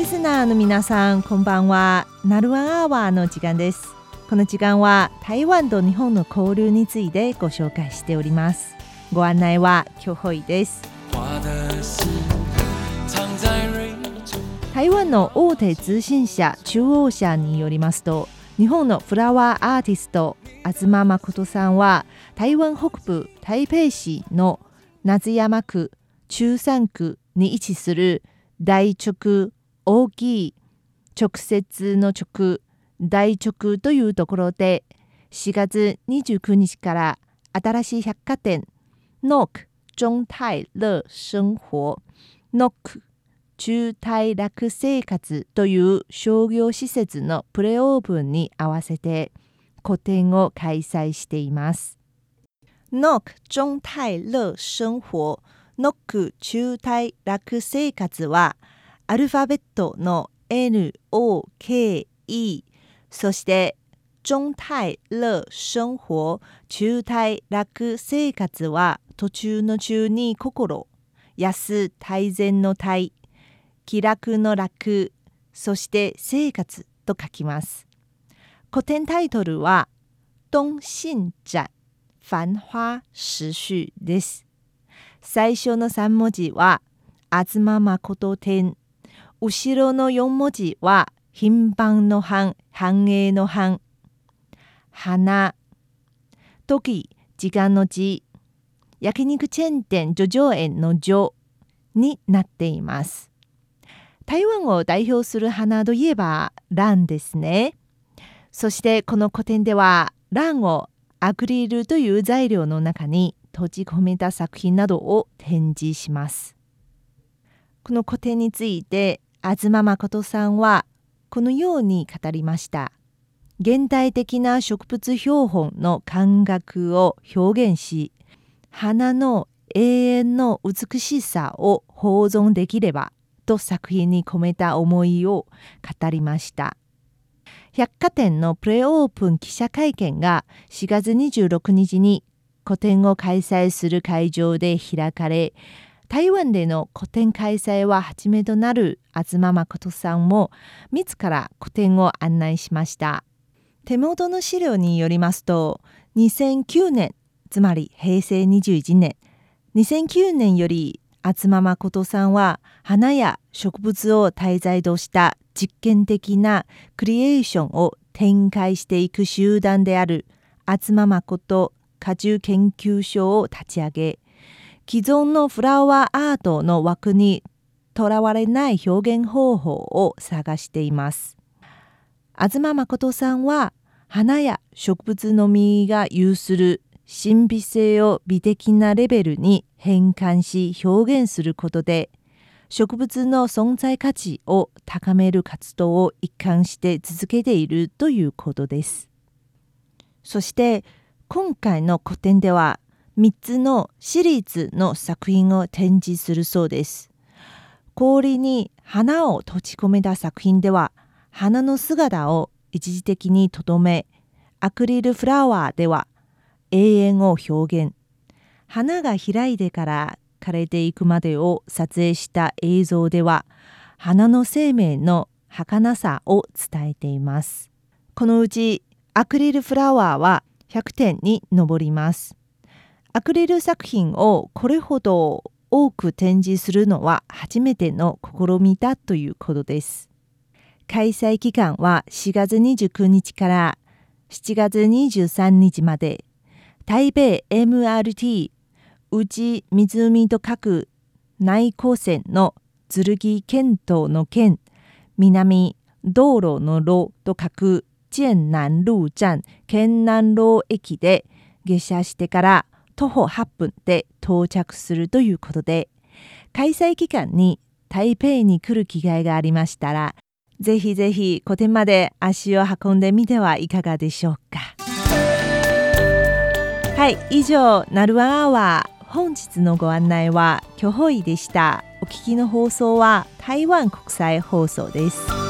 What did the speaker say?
リスナーの皆さんこんばんは。ナルワンアワーの時間です。この時間は台湾と日本の交流についてご紹介しております。ご案内はキョホイです。台湾の大手通信社中央社によりますと日本のフラワーアーティスト東誠さんは台湾北部台北市の夏山区中山区に位置する大直大きい直接の直大直というところで4月29日から新しい百貨店ノック中泰乐生活ノック中泰楽生活という商業施設のプレオープンに合わせて個展を開催しています。ノック中泰乐生活ノック中泰楽生活はアルファベットの NOKE そして中泰乐生活中泰楽生活は途中の中に心安大善の泰気楽の楽そして生活と書きます。古典タイトルは東信展繁花時序です。最初の3文字は東誠展後ろの4文字は頻繁の繁、繁栄の繁。花、時、時間の字、焼肉チェーン店叙々苑の叙になっています。台湾を代表する花といえば蘭ですね。そしてこの古典では蘭をアクリルという材料の中に閉じ込めた作品などを展示します。この古典について東誠さんはこのように語りました。現代的な植物標本の感覚を表現し、花の永遠の美しさを保存できればと作品に込めた思いを語りました。百貨店のプレオープン記者会見が4月26日に個展を開催する会場で開かれ台湾での個展開催は初めとなる東誠さんも自ら個展を案内しました。手元の資料によりますと2009年つまり平成21年2009年より東誠さんは花や植物を題材とした実験的なクリエーションを展開していく集団である東誠果樹研究所を立ち上げ既存のフラワーアートの枠にとらわれない表現方法を探しています。東誠さんは花や植物の実が有する神秘性を美的なレベルに変換し表現することで植物の存在価値を高める活動を一貫して続けているということです。そして今回の個展では3つのシリーズの作品を展示するそうです。氷に花を閉じ込めた作品では花の姿を一時的にとどめアクリルフラワーでは永遠を表現。花が開いてから枯れていくまでを撮影した映像では花の生命の儚さを伝えています。このうちアクリルフラワーは100点に上ります。アクリル作品をこれほど多く展示するのは初めての試みだということです。開催期間は4月29日から7月23日まで台北 MRT 内湖と書く内高線の剣剣道の剣南道路の路と書く県南路站県南路駅で下車してから徒歩8分で到着するということで開催期間に台北に来る機会がありましたらぜひぜひ古典まで足を運んでみてはいかがでしょうか。はい以上「なるわアワー」本日のご案内はキョホイでした。お聞きの放送は台湾国際放送です。